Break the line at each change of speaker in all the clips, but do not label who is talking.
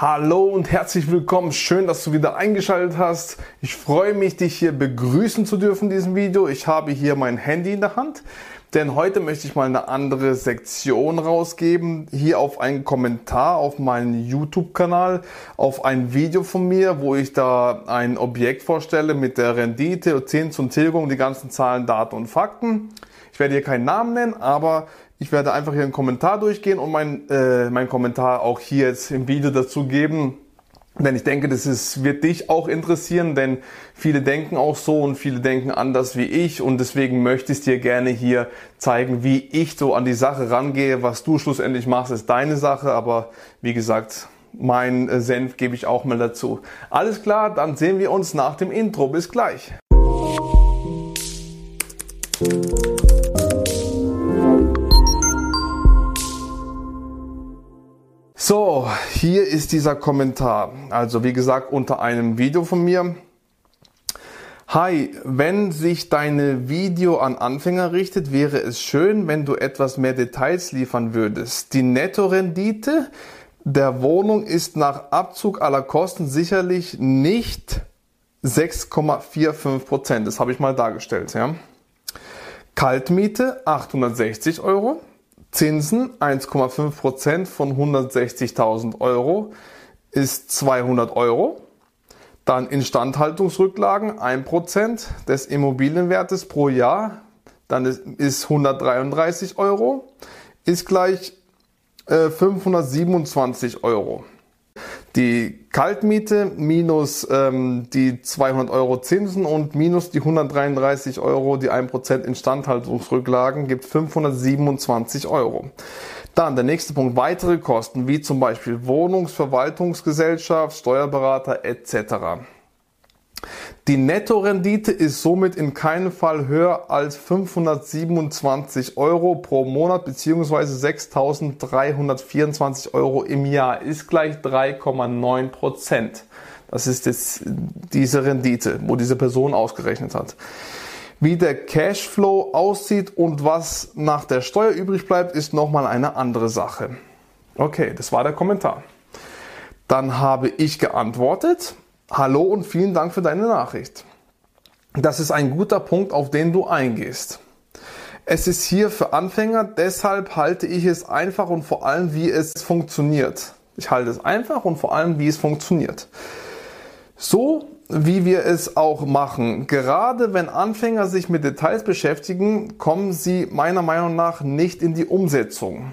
Hallo und herzlich willkommen. Schön, dass du wieder eingeschaltet hast. Ich freue mich, dich hier begrüßen zu dürfen in diesem Video. Ich habe hier mein Handy in der Hand, denn heute möchte ich mal eine andere Sektion rausgeben. Hier auf einen Kommentar auf meinen YouTube-Kanal, auf ein Video von mir, wo ich da ein Objekt vorstelle mit der Rendite, Zins und Tilgung, die ganzen Zahlen, Daten und Fakten. Ich werde hier keinen Namen nennen, aber ich werde einfach hier einen Kommentar durchgehen und mein, äh, mein Kommentar auch hier jetzt im Video dazu geben. Denn ich denke, das ist, wird dich auch interessieren, denn viele denken auch so und viele denken anders wie ich und deswegen möchte ich dir gerne hier zeigen, wie ich so an die Sache rangehe. Was du schlussendlich machst, ist deine Sache, aber wie gesagt, mein äh, Senf gebe ich auch mal dazu. Alles klar, dann sehen wir uns nach dem Intro. Bis gleich. So, hier ist dieser Kommentar. Also wie gesagt, unter einem Video von mir. Hi, wenn sich deine Video an Anfänger richtet, wäre es schön, wenn du etwas mehr Details liefern würdest. Die Nettorendite der Wohnung ist nach Abzug aller Kosten sicherlich nicht 6,45 Prozent. Das habe ich mal dargestellt. Ja. Kaltmiete 860 Euro. Zinsen 1,5% von 160.000 Euro ist 200 Euro. Dann Instandhaltungsrücklagen 1% des Immobilienwertes pro Jahr, dann ist 133 Euro, ist gleich äh, 527 Euro. Die Kaltmiete minus ähm, die 200 Euro Zinsen und minus die 133 Euro, die 1% Instandhaltungsrücklagen, gibt 527 Euro. Dann der nächste Punkt, weitere Kosten, wie zum Beispiel Wohnungsverwaltungsgesellschaft, Steuerberater etc. Die Nettorendite ist somit in keinem Fall höher als 527 Euro pro Monat bzw. 6.324 Euro im Jahr ist gleich 3,9 Prozent. Das ist jetzt diese Rendite, wo diese Person ausgerechnet hat. Wie der Cashflow aussieht und was nach der Steuer übrig bleibt, ist nochmal eine andere Sache. Okay, das war der Kommentar. Dann habe ich geantwortet Hallo und vielen Dank für deine Nachricht. Das ist ein guter Punkt, auf den du eingehst. Es ist hier für Anfänger, deshalb halte ich es einfach und vor allem, wie es funktioniert. Ich halte es einfach und vor allem, wie es funktioniert. So wie wir es auch machen. Gerade wenn Anfänger sich mit Details beschäftigen, kommen sie meiner Meinung nach nicht in die Umsetzung,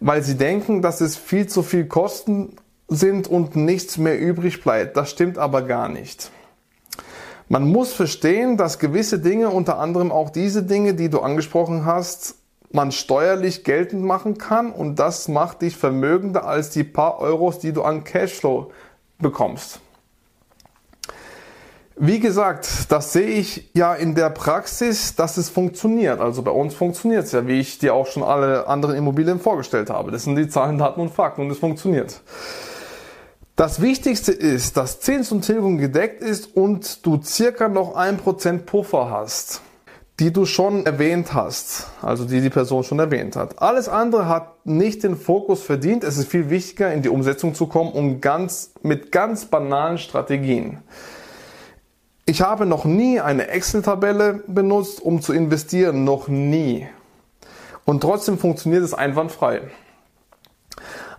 weil sie denken, dass es viel zu viel Kosten sind und nichts mehr übrig bleibt. Das stimmt aber gar nicht. Man muss verstehen, dass gewisse Dinge, unter anderem auch diese Dinge, die du angesprochen hast, man steuerlich geltend machen kann und das macht dich vermögender als die paar Euros, die du an Cashflow bekommst. Wie gesagt, das sehe ich ja in der Praxis, dass es funktioniert. Also bei uns funktioniert es ja, wie ich dir auch schon alle anderen Immobilien vorgestellt habe. Das sind die Zahlen, Daten und Fakten und es funktioniert. Das Wichtigste ist, dass Zins und Tilgung gedeckt ist und du circa noch ein Prozent Puffer hast, die du schon erwähnt hast, also die die Person schon erwähnt hat. Alles andere hat nicht den Fokus verdient. Es ist viel wichtiger, in die Umsetzung zu kommen und ganz, mit ganz banalen Strategien. Ich habe noch nie eine Excel-Tabelle benutzt, um zu investieren. Noch nie. Und trotzdem funktioniert es einwandfrei.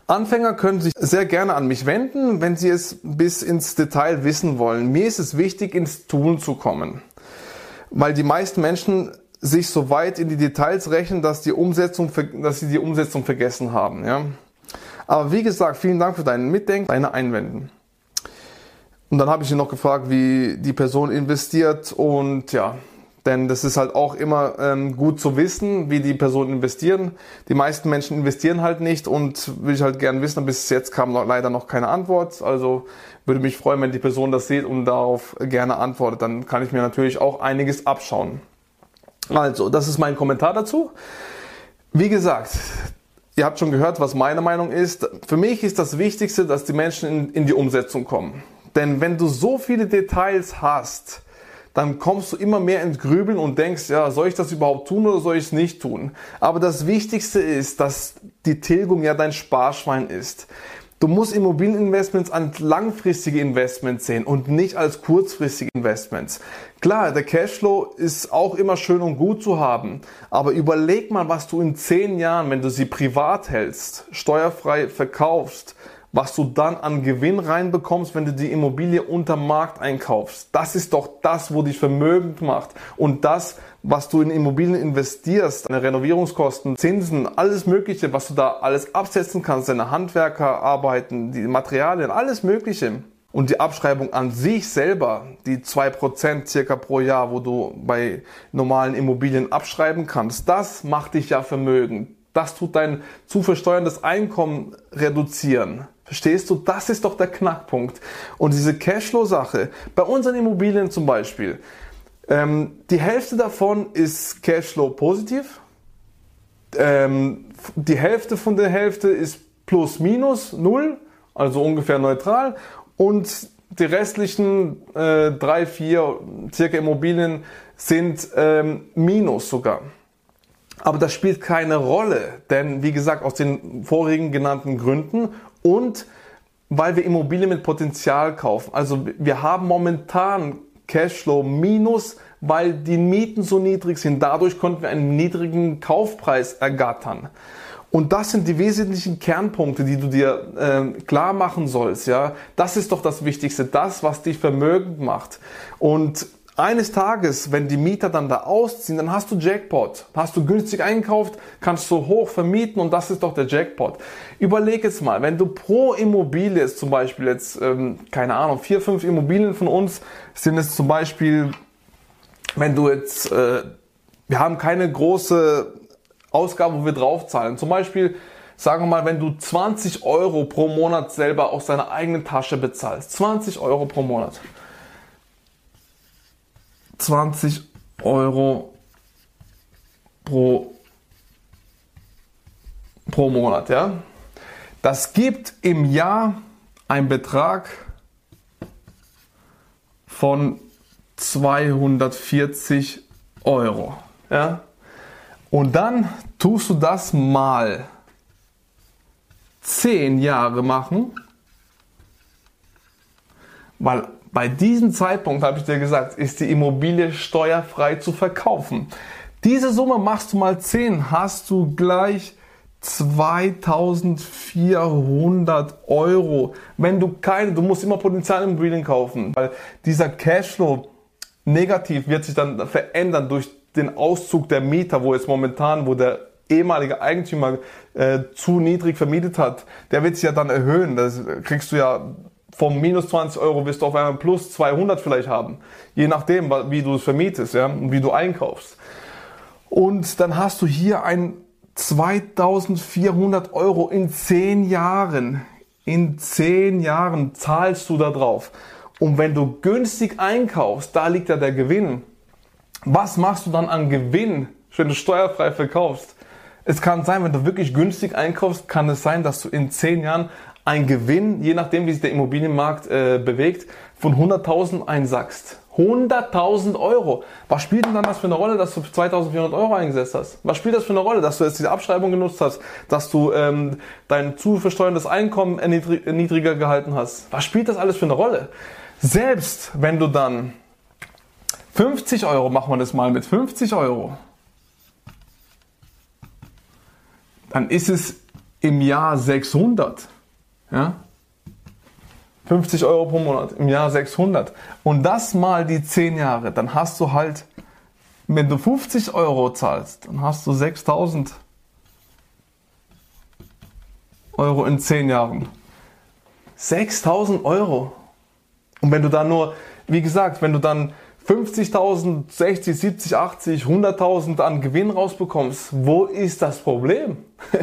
Anfänger können sich sehr gerne an mich wenden, wenn sie es bis ins Detail wissen wollen. Mir ist es wichtig, ins Tun zu kommen, weil die meisten Menschen sich so weit in die Details rechnen, dass, die Umsetzung, dass sie die Umsetzung vergessen haben. Ja? Aber wie gesagt, vielen Dank für deinen Mitdenken, deine Einwenden. Und dann habe ich ihn noch gefragt, wie die Person investiert und ja, denn das ist halt auch immer ähm, gut zu wissen, wie die Personen investieren. Die meisten Menschen investieren halt nicht und will ich halt gerne wissen. Bis jetzt kam noch, leider noch keine Antwort. Also würde mich freuen, wenn die Person das sieht und darauf gerne antwortet. Dann kann ich mir natürlich auch einiges abschauen. Also, das ist mein Kommentar dazu. Wie gesagt, ihr habt schon gehört, was meine Meinung ist. Für mich ist das Wichtigste, dass die Menschen in, in die Umsetzung kommen. Denn wenn du so viele Details hast, dann kommst du immer mehr ins Grübeln und denkst, ja, soll ich das überhaupt tun oder soll ich es nicht tun? Aber das Wichtigste ist, dass die Tilgung ja dein Sparschwein ist. Du musst Immobilieninvestments als langfristige Investments sehen und nicht als kurzfristige Investments. Klar, der Cashflow ist auch immer schön und gut zu haben, aber überleg mal, was du in zehn Jahren, wenn du sie privat hältst, steuerfrei verkaufst, was du dann an Gewinn reinbekommst, wenn du die Immobilie unter Markt einkaufst. Das ist doch das, wo dich vermögend macht. Und das, was du in Immobilien investierst, deine Renovierungskosten, Zinsen, alles Mögliche, was du da alles absetzen kannst, deine Handwerkerarbeiten, die Materialien, alles Mögliche. Und die Abschreibung an sich selber, die zwei Prozent circa pro Jahr, wo du bei normalen Immobilien abschreiben kannst, das macht dich ja vermögend. Das tut dein zu versteuerndes Einkommen reduzieren. Verstehst du? Das ist doch der Knackpunkt. Und diese Cashflow-Sache, bei unseren Immobilien zum Beispiel, ähm, die Hälfte davon ist Cashflow positiv. Ähm, die Hälfte von der Hälfte ist plus minus null, also ungefähr neutral. Und die restlichen äh, drei, vier circa Immobilien sind ähm, minus sogar. Aber das spielt keine Rolle, denn wie gesagt, aus den vorigen genannten Gründen und weil wir Immobilien mit Potenzial kaufen. Also wir haben momentan Cashflow minus, weil die Mieten so niedrig sind. Dadurch konnten wir einen niedrigen Kaufpreis ergattern. Und das sind die wesentlichen Kernpunkte, die du dir äh, klar machen sollst. Ja, das ist doch das Wichtigste, das, was dich vermögend macht. Und eines Tages, wenn die Mieter dann da ausziehen, dann hast du Jackpot. Hast du günstig einkauft, kannst du hoch vermieten und das ist doch der Jackpot. Überleg jetzt mal, wenn du pro Immobilie zum Beispiel jetzt, ähm, keine Ahnung, vier, fünf Immobilien von uns sind es zum Beispiel, wenn du jetzt, äh, wir haben keine große Ausgabe, wo wir draufzahlen. Zum Beispiel, sagen wir mal, wenn du 20 Euro pro Monat selber aus deiner eigenen Tasche bezahlst. 20 Euro pro Monat 20 Euro pro, pro Monat. Ja? Das gibt im Jahr einen Betrag von 240 Euro. Ja? Und dann tust du das mal 10 Jahre machen, weil bei diesem Zeitpunkt, habe ich dir gesagt, ist die Immobilie steuerfrei zu verkaufen. Diese Summe machst du mal 10, hast du gleich 2400 Euro. Wenn du keine, du musst immer Potenzialimmobilien kaufen, weil dieser Cashflow negativ wird sich dann verändern durch den Auszug der Mieter, wo jetzt momentan, wo der ehemalige Eigentümer äh, zu niedrig vermietet hat, der wird sich ja dann erhöhen. Das kriegst du ja vom minus 20 Euro wirst du auf einmal plus 200 vielleicht haben. Je nachdem, wie du es vermietest, ja, und wie du einkaufst. Und dann hast du hier ein 2400 Euro in 10 Jahren. In 10 Jahren zahlst du da drauf. Und wenn du günstig einkaufst, da liegt ja der Gewinn. Was machst du dann an Gewinn, wenn du steuerfrei verkaufst? Es kann sein, wenn du wirklich günstig einkaufst, kann es sein, dass du in 10 Jahren ein Gewinn, je nachdem wie sich der Immobilienmarkt äh, bewegt, von 100.000 einsackst. 100.000 Euro. Was spielt denn dann das für eine Rolle, dass du 2.400 Euro eingesetzt hast? Was spielt das für eine Rolle, dass du jetzt diese Abschreibung genutzt hast, dass du ähm, dein zu versteuerndes Einkommen niedriger gehalten hast? Was spielt das alles für eine Rolle? Selbst wenn du dann 50 Euro, machen wir das mal mit 50 Euro, dann ist es im Jahr 600. Ja? 50 Euro pro Monat, im Jahr 600. Und das mal die 10 Jahre, dann hast du halt, wenn du 50 Euro zahlst, dann hast du 6000 Euro in 10 Jahren. 6000 Euro. Und wenn du dann nur, wie gesagt, wenn du dann 50.000, 60, 70, 80, 100.000 an Gewinn rausbekommst, wo ist das Problem?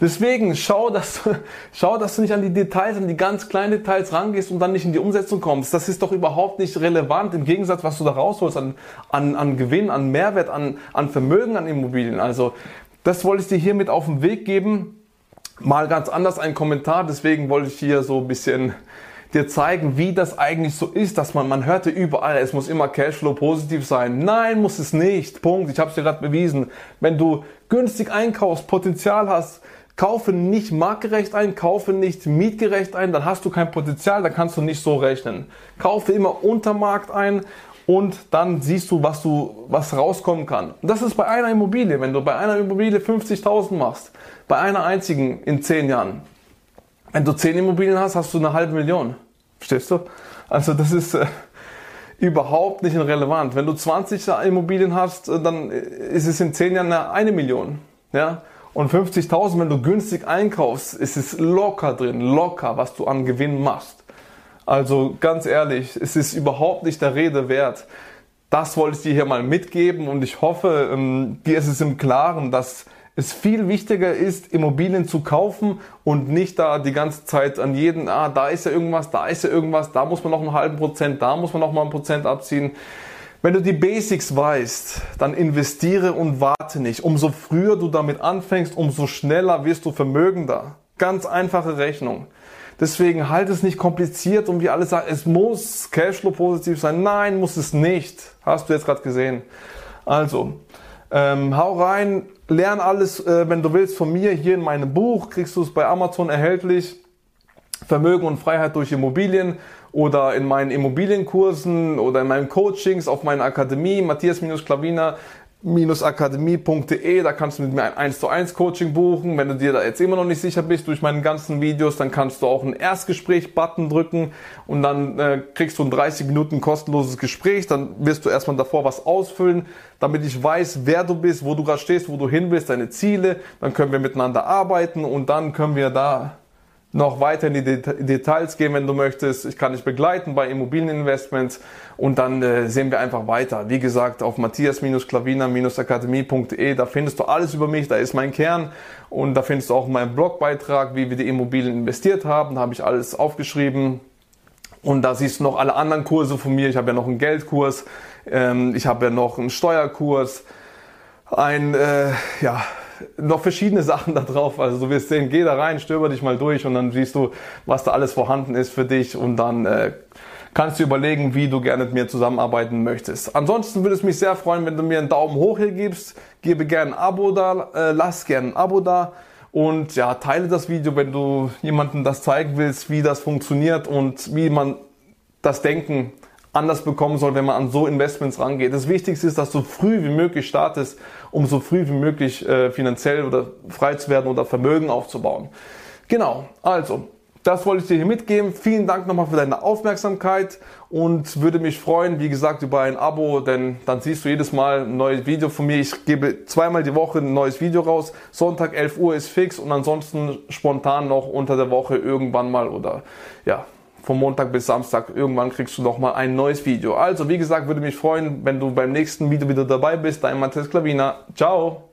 Deswegen schau dass, du, schau, dass du nicht an die Details, an die ganz kleinen Details rangehst und dann nicht in die Umsetzung kommst. Das ist doch überhaupt nicht relevant im Gegensatz, was du da rausholst an, an, an Gewinn, an Mehrwert, an, an Vermögen, an Immobilien. Also das wollte ich dir hiermit auf den Weg geben. Mal ganz anders ein Kommentar, deswegen wollte ich hier so ein bisschen dir zeigen, wie das eigentlich so ist, dass man, man hörte überall, es muss immer Cashflow positiv sein. Nein, muss es nicht. Punkt. Ich habe es dir gerade bewiesen. Wenn du günstig einkaufst, Potenzial hast, Kaufe nicht marktgerecht ein, kaufe nicht mietgerecht ein, dann hast du kein Potenzial, dann kannst du nicht so rechnen. Kaufe immer unter Markt ein und dann siehst du, was du, was rauskommen kann. Und das ist bei einer Immobilie. Wenn du bei einer Immobilie 50.000 machst, bei einer einzigen in 10 Jahren. Wenn du 10 Immobilien hast, hast du eine halbe Million. Verstehst du? Also das ist äh, überhaupt nicht relevant. Wenn du 20 Immobilien hast, äh, dann ist es in 10 Jahren eine, eine Million. Ja? Und 50.000, wenn du günstig einkaufst, ist es locker drin, locker, was du an Gewinn machst. Also ganz ehrlich, es ist überhaupt nicht der Rede wert. Das wollte ich dir hier mal mitgeben und ich hoffe, ähm, dir ist es im Klaren, dass es viel wichtiger ist, Immobilien zu kaufen und nicht da die ganze Zeit an jeden, ah, da ist ja irgendwas, da ist ja irgendwas, da muss man noch einen halben Prozent, da muss man noch mal ein Prozent abziehen. Wenn du die Basics weißt, dann investiere und warte nicht. Umso früher du damit anfängst, umso schneller wirst du vermögender. Ganz einfache Rechnung. Deswegen halt es nicht kompliziert und wie alles sagen, es muss Cashflow positiv sein. Nein, muss es nicht. Hast du jetzt gerade gesehen. Also, ähm, hau rein, lern alles, äh, wenn du willst, von mir hier in meinem Buch. Kriegst du es bei Amazon erhältlich. Vermögen und Freiheit durch Immobilien oder in meinen Immobilienkursen oder in meinen Coachings auf meiner Akademie, Matthias-Klaviner akademie.de, da kannst du mit mir ein 1 zu 1 Coaching buchen. Wenn du dir da jetzt immer noch nicht sicher bist durch meine ganzen Videos, dann kannst du auch einen Erstgespräch-Button drücken und dann äh, kriegst du ein 30 Minuten kostenloses Gespräch. Dann wirst du erstmal davor was ausfüllen, damit ich weiß, wer du bist, wo du gerade stehst, wo du hin willst, deine Ziele. Dann können wir miteinander arbeiten und dann können wir da noch weiter in die Details gehen, wenn du möchtest. Ich kann dich begleiten bei Immobilieninvestments und dann äh, sehen wir einfach weiter. Wie gesagt, auf matthias-klavina-akademie.de, da findest du alles über mich, da ist mein Kern und da findest du auch meinen Blogbeitrag, wie wir die Immobilien investiert haben. Da habe ich alles aufgeschrieben. Und da siehst du noch alle anderen Kurse von mir. Ich habe ja noch einen Geldkurs, ähm, ich habe ja noch einen Steuerkurs, ein, äh, ja, noch verschiedene Sachen da drauf. Also du wirst sehen, geh da rein, stöber dich mal durch und dann siehst du, was da alles vorhanden ist für dich und dann äh, kannst du überlegen, wie du gerne mit mir zusammenarbeiten möchtest. Ansonsten würde es mich sehr freuen, wenn du mir einen Daumen hoch hier gibst. Gebe gerne ein Abo da, äh, lass gerne ein Abo da und ja, teile das Video, wenn du jemandem das zeigen willst, wie das funktioniert und wie man das Denken anders bekommen soll, wenn man an so Investments rangeht. Das Wichtigste ist, dass du früh wie möglich startest, um so früh wie möglich äh, finanziell oder frei zu werden oder Vermögen aufzubauen. Genau, also das wollte ich dir hier mitgeben. Vielen Dank nochmal für deine Aufmerksamkeit und würde mich freuen, wie gesagt, über ein Abo, denn dann siehst du jedes Mal ein neues Video von mir. Ich gebe zweimal die Woche ein neues Video raus. Sonntag 11 Uhr ist fix und ansonsten spontan noch unter der Woche irgendwann mal oder ja, vom Montag bis Samstag. Irgendwann kriegst du noch mal ein neues Video. Also, wie gesagt, würde mich freuen, wenn du beim nächsten Video wieder dabei bist. Dein Matthias Klavina. Ciao!